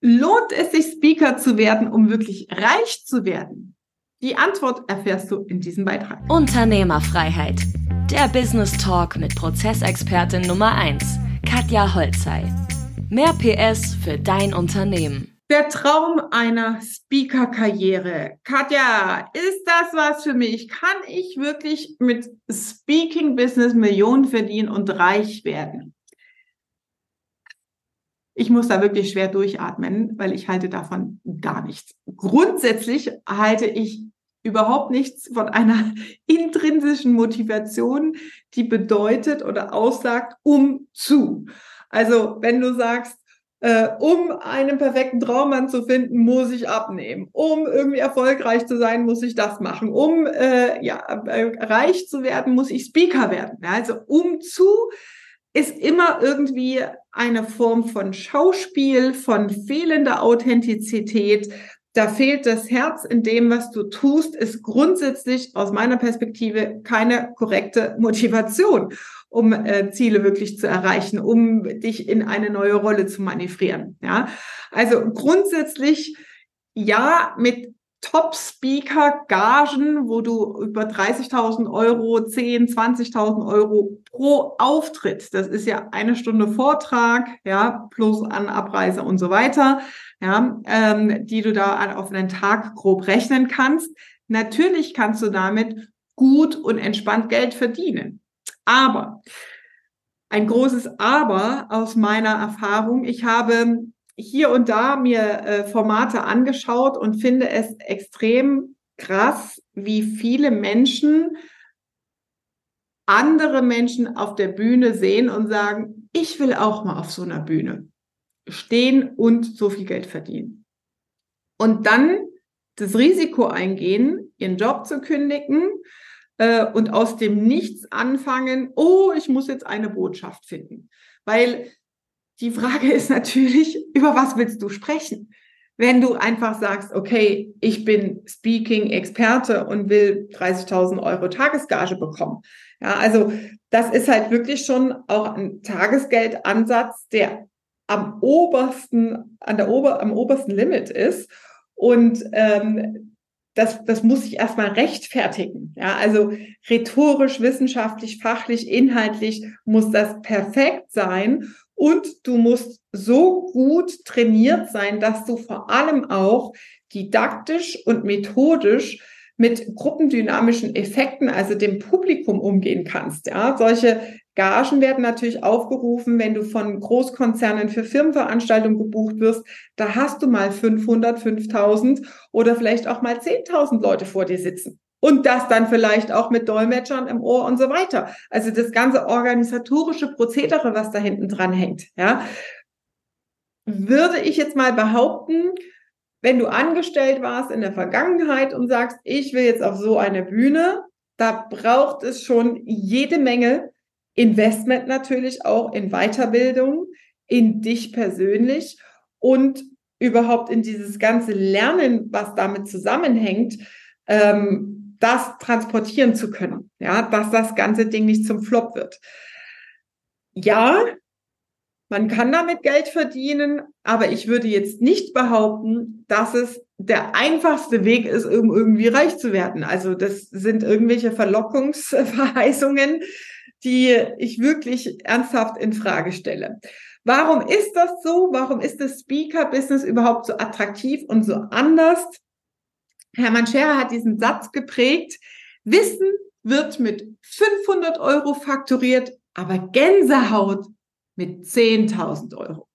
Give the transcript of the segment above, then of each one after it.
Lohnt es sich, Speaker zu werden, um wirklich reich zu werden? Die Antwort erfährst du in diesem Beitrag. Unternehmerfreiheit. Der Business Talk mit Prozessexpertin Nummer 1, Katja Holzei. Mehr PS für dein Unternehmen. Der Traum einer Speaker-Karriere. Katja, ist das was für mich? Kann ich wirklich mit Speaking-Business Millionen verdienen und reich werden? Ich muss da wirklich schwer durchatmen, weil ich halte davon gar nichts. Grundsätzlich halte ich überhaupt nichts von einer intrinsischen Motivation, die bedeutet oder aussagt, um zu. Also wenn du sagst, äh, um einen perfekten Traummann zu finden, muss ich abnehmen. Um irgendwie erfolgreich zu sein, muss ich das machen. Um äh, ja, äh, reich zu werden, muss ich Speaker werden. Also um zu ist immer irgendwie eine Form von Schauspiel, von fehlender Authentizität. Da fehlt das Herz in dem, was du tust, ist grundsätzlich aus meiner Perspektive keine korrekte Motivation, um äh, Ziele wirklich zu erreichen, um dich in eine neue Rolle zu manövrieren. Ja, also grundsätzlich ja, mit Top-Speaker-Gagen, wo du über 30.000 Euro, 10, 20.000 Euro pro Auftritt, das ist ja eine Stunde Vortrag, ja, plus an Abreise und so weiter, ja, ähm, die du da auf einen Tag grob rechnen kannst. Natürlich kannst du damit gut und entspannt Geld verdienen. Aber ein großes Aber aus meiner Erfahrung, ich habe hier und da mir äh, Formate angeschaut und finde es extrem krass, wie viele Menschen andere Menschen auf der Bühne sehen und sagen, ich will auch mal auf so einer Bühne stehen und so viel Geld verdienen. Und dann das Risiko eingehen, ihren Job zu kündigen äh, und aus dem Nichts anfangen, oh, ich muss jetzt eine Botschaft finden. Weil die Frage ist natürlich, über was willst du sprechen? Wenn du einfach sagst, okay, ich bin Speaking-Experte und will 30.000 Euro Tagesgage bekommen. Ja, also das ist halt wirklich schon auch ein Tagesgeldansatz, der am obersten, an der Ober, am obersten Limit ist. Und ähm, das, das muss sich erstmal rechtfertigen. Ja, also rhetorisch, wissenschaftlich, fachlich, inhaltlich muss das perfekt sein. Und du musst so gut trainiert sein, dass du vor allem auch didaktisch und methodisch mit gruppendynamischen Effekten, also dem Publikum umgehen kannst. Ja, solche Gagen werden natürlich aufgerufen, wenn du von Großkonzernen für Firmenveranstaltungen gebucht wirst. Da hast du mal 500, 5000 oder vielleicht auch mal 10.000 Leute vor dir sitzen. Und das dann vielleicht auch mit Dolmetschern im Ohr und so weiter. Also das ganze organisatorische Prozedere, was da hinten dran hängt, ja. Würde ich jetzt mal behaupten, wenn du angestellt warst in der Vergangenheit und sagst, ich will jetzt auf so eine Bühne, da braucht es schon jede Menge Investment natürlich auch in Weiterbildung, in dich persönlich und überhaupt in dieses ganze Lernen, was damit zusammenhängt. Ähm, das transportieren zu können, ja, dass das ganze Ding nicht zum Flop wird. Ja, man kann damit Geld verdienen, aber ich würde jetzt nicht behaupten, dass es der einfachste Weg ist, um irgendwie reich zu werden. Also das sind irgendwelche Verlockungsverheißungen, die ich wirklich ernsthaft in Frage stelle. Warum ist das so? Warum ist das Speaker-Business überhaupt so attraktiv und so anders? Hermann Scherer hat diesen Satz geprägt, Wissen wird mit 500 Euro fakturiert, aber Gänsehaut mit 10.000 Euro.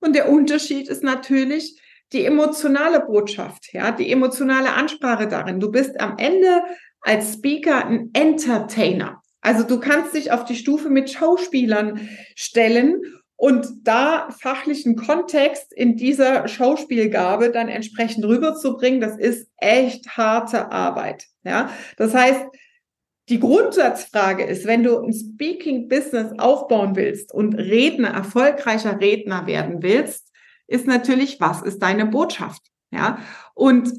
Und der Unterschied ist natürlich die emotionale Botschaft, ja, die emotionale Ansprache darin. Du bist am Ende als Speaker ein Entertainer. Also du kannst dich auf die Stufe mit Schauspielern stellen und da fachlichen Kontext in dieser Schauspielgabe dann entsprechend rüberzubringen, das ist echt harte Arbeit. Ja, das heißt, die Grundsatzfrage ist, wenn du ein Speaking-Business aufbauen willst und Redner, erfolgreicher Redner werden willst, ist natürlich, was ist deine Botschaft? Ja, und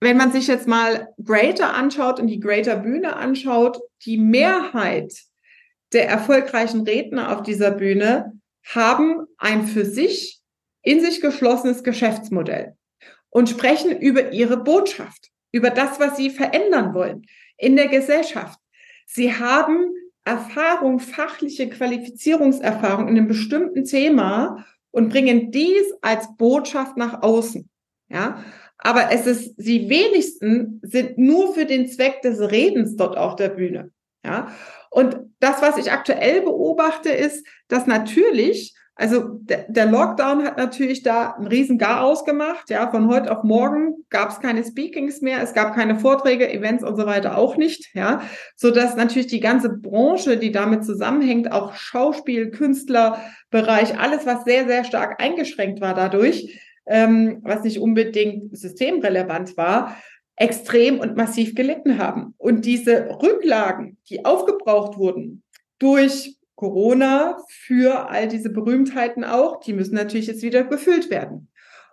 wenn man sich jetzt mal Greater anschaut und die Greater Bühne anschaut, die Mehrheit der erfolgreichen Redner auf dieser Bühne haben ein für sich in sich geschlossenes Geschäftsmodell und sprechen über ihre Botschaft, über das, was sie verändern wollen in der Gesellschaft. Sie haben Erfahrung, fachliche Qualifizierungserfahrung in einem bestimmten Thema und bringen dies als Botschaft nach außen. Ja, aber es ist, sie wenigsten sind nur für den Zweck des Redens dort auf der Bühne. Ja, und das, was ich aktuell beobachte, ist, dass natürlich also der, Lockdown hat natürlich da einen riesen Garaus gemacht. Ja, von heute auf morgen gab es keine Speakings mehr, es gab keine Vorträge, Events und so weiter auch nicht. Ja, so dass natürlich die ganze Branche, die damit zusammenhängt, auch Schauspiel, Künstlerbereich, alles was sehr sehr stark eingeschränkt war dadurch, ähm, was nicht unbedingt systemrelevant war, extrem und massiv gelitten haben. Und diese Rücklagen, die aufgebraucht wurden durch Corona für all diese Berühmtheiten auch, die müssen natürlich jetzt wieder befüllt werden.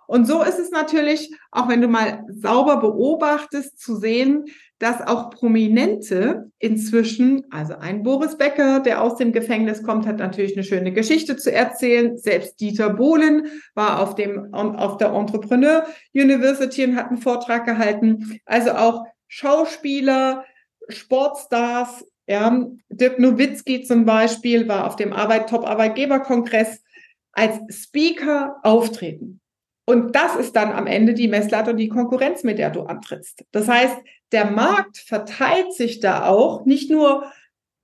Und so ist es natürlich, auch wenn du mal sauber beobachtest, zu sehen, dass auch Prominente inzwischen, also ein Boris Becker, der aus dem Gefängnis kommt, hat natürlich eine schöne Geschichte zu erzählen. Selbst Dieter Bohlen war auf dem, auf der Entrepreneur University und hat einen Vortrag gehalten. Also auch Schauspieler, Sportstars, ja, Dirk Nowitzki zum Beispiel war auf dem Arbeit Top-Arbeitgeberkongress als Speaker auftreten. Und das ist dann am Ende die Messlatte und die Konkurrenz, mit der du antrittst. Das heißt, der Markt verteilt sich da auch, nicht nur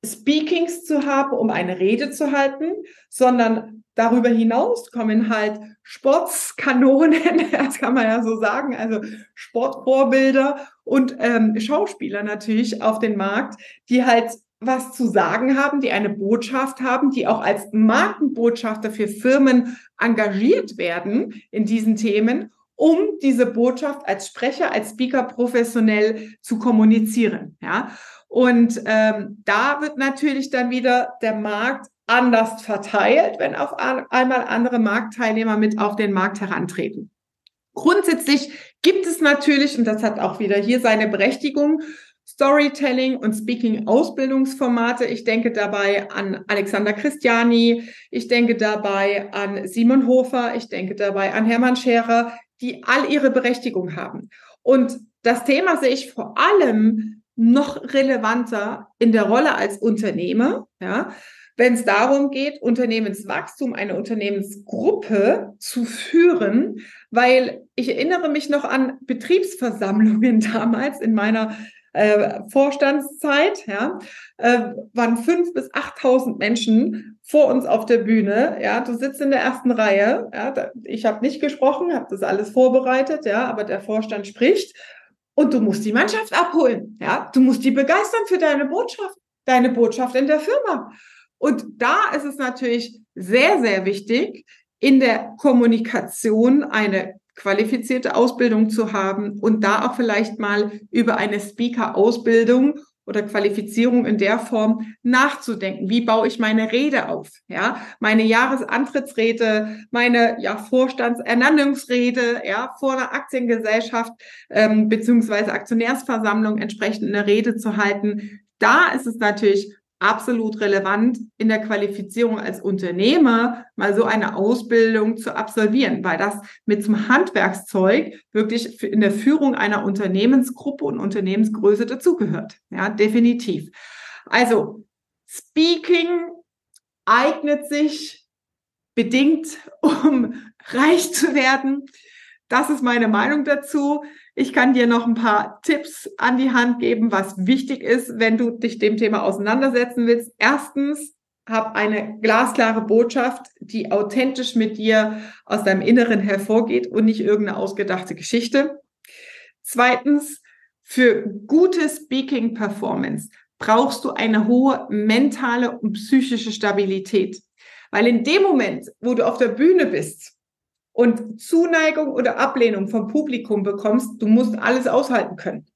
Speakings zu haben, um eine Rede zu halten, sondern darüber hinaus kommen halt Sportskanonen, das kann man ja so sagen, also Sportvorbilder und ähm, Schauspieler natürlich auf den Markt, die halt was zu sagen haben, die eine Botschaft haben, die auch als Markenbotschafter für Firmen engagiert werden in diesen Themen, um diese Botschaft als Sprecher, als Speaker professionell zu kommunizieren. Ja, und ähm, da wird natürlich dann wieder der Markt anders verteilt, wenn auf einmal andere Marktteilnehmer mit auf den Markt herantreten. Grundsätzlich gibt es natürlich, und das hat auch wieder hier seine Berechtigung, Storytelling und Speaking Ausbildungsformate. Ich denke dabei an Alexander Christiani, ich denke dabei an Simon Hofer, ich denke dabei an Hermann Scherer, die all ihre Berechtigung haben. Und das Thema sehe ich vor allem noch relevanter in der Rolle als Unternehmer, ja, wenn es darum geht, Unternehmenswachstum, eine Unternehmensgruppe zu führen, weil ich erinnere mich noch an Betriebsversammlungen damals in meiner äh, Vorstandszeit, ja, äh, waren fünf bis achttausend Menschen vor uns auf der Bühne. Ja, du sitzt in der ersten Reihe. Ja, da, ich habe nicht gesprochen, habe das alles vorbereitet, ja, aber der Vorstand spricht und du musst die Mannschaft abholen. Ja, du musst die begeistern für deine Botschaft, deine Botschaft in der Firma. Und da ist es natürlich sehr, sehr wichtig, in der Kommunikation eine qualifizierte Ausbildung zu haben und da auch vielleicht mal über eine Speaker-Ausbildung oder Qualifizierung in der Form nachzudenken. Wie baue ich meine Rede auf? Ja, meine Jahresantrittsrede, meine ja, Vorstandsernannungsrede, ja, vor einer Aktiengesellschaft ähm, beziehungsweise Aktionärsversammlung entsprechend eine Rede zu halten. Da ist es natürlich absolut relevant in der Qualifizierung als Unternehmer mal so eine Ausbildung zu absolvieren, weil das mit zum Handwerkszeug wirklich in der Führung einer Unternehmensgruppe und Unternehmensgröße dazugehört. Ja, definitiv. Also Speaking eignet sich bedingt, um reich zu werden. Das ist meine Meinung dazu. Ich kann dir noch ein paar Tipps an die Hand geben, was wichtig ist, wenn du dich dem Thema auseinandersetzen willst. Erstens, hab eine glasklare Botschaft, die authentisch mit dir aus deinem Inneren hervorgeht und nicht irgendeine ausgedachte Geschichte. Zweitens, für gute Speaking Performance brauchst du eine hohe mentale und psychische Stabilität. Weil in dem Moment, wo du auf der Bühne bist und Zuneigung oder Ablehnung vom Publikum bekommst, du musst alles aushalten können.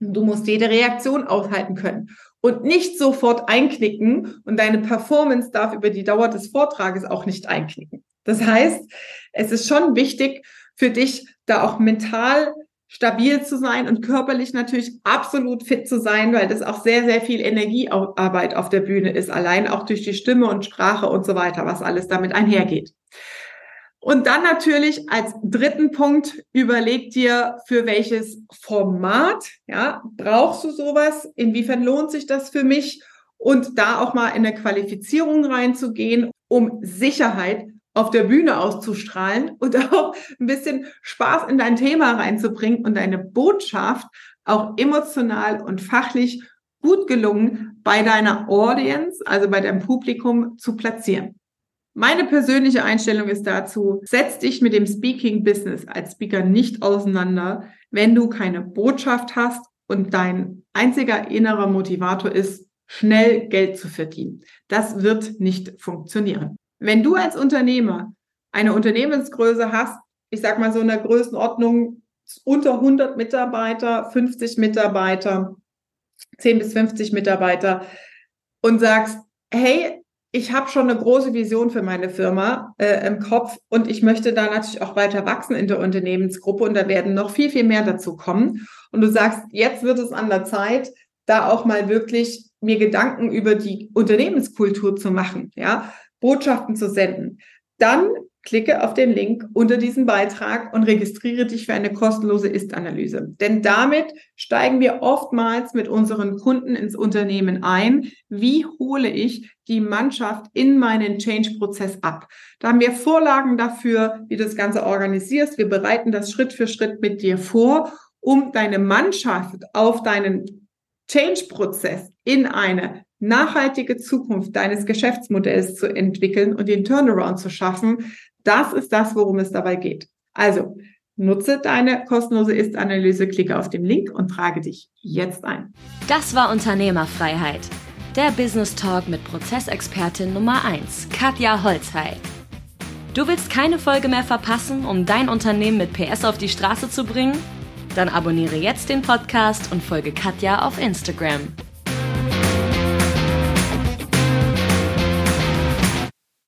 Du musst jede Reaktion aushalten können und nicht sofort einknicken und deine Performance darf über die Dauer des Vortrages auch nicht einknicken. Das heißt, es ist schon wichtig für dich, da auch mental stabil zu sein und körperlich natürlich absolut fit zu sein, weil das auch sehr, sehr viel Energiearbeit auf der Bühne ist, allein auch durch die Stimme und Sprache und so weiter, was alles damit einhergeht. Und dann natürlich als dritten Punkt, überleg dir, für welches Format, ja, brauchst du sowas? Inwiefern lohnt sich das für mich? Und da auch mal in eine Qualifizierung reinzugehen, um Sicherheit auf der Bühne auszustrahlen und auch ein bisschen Spaß in dein Thema reinzubringen und deine Botschaft auch emotional und fachlich gut gelungen bei deiner Audience, also bei deinem Publikum zu platzieren. Meine persönliche Einstellung ist dazu, setz dich mit dem Speaking-Business als Speaker nicht auseinander, wenn du keine Botschaft hast und dein einziger innerer Motivator ist, schnell Geld zu verdienen. Das wird nicht funktionieren. Wenn du als Unternehmer eine Unternehmensgröße hast, ich sag mal so in der Größenordnung unter 100 Mitarbeiter, 50 Mitarbeiter, 10 bis 50 Mitarbeiter und sagst, hey, ich habe schon eine große Vision für meine Firma äh, im Kopf und ich möchte da natürlich auch weiter wachsen in der Unternehmensgruppe und da werden noch viel, viel mehr dazu kommen. Und du sagst, jetzt wird es an der Zeit, da auch mal wirklich mir Gedanken über die Unternehmenskultur zu machen, ja, Botschaften zu senden. Dann Klicke auf den Link unter diesem Beitrag und registriere dich für eine kostenlose Ist-Analyse. Denn damit steigen wir oftmals mit unseren Kunden ins Unternehmen ein. Wie hole ich die Mannschaft in meinen Change-Prozess ab? Da haben wir Vorlagen dafür, wie du das Ganze organisierst. Wir bereiten das Schritt für Schritt mit dir vor, um deine Mannschaft auf deinen Change-Prozess in eine nachhaltige Zukunft deines Geschäftsmodells zu entwickeln und den Turnaround zu schaffen, das ist das, worum es dabei geht. Also nutze deine kostenlose Ist-Analyse, klicke auf den Link und trage dich jetzt ein. Das war Unternehmerfreiheit. Der Business Talk mit Prozessexpertin Nummer 1, Katja Holzhey. Du willst keine Folge mehr verpassen, um dein Unternehmen mit PS auf die Straße zu bringen? Dann abonniere jetzt den Podcast und folge Katja auf Instagram.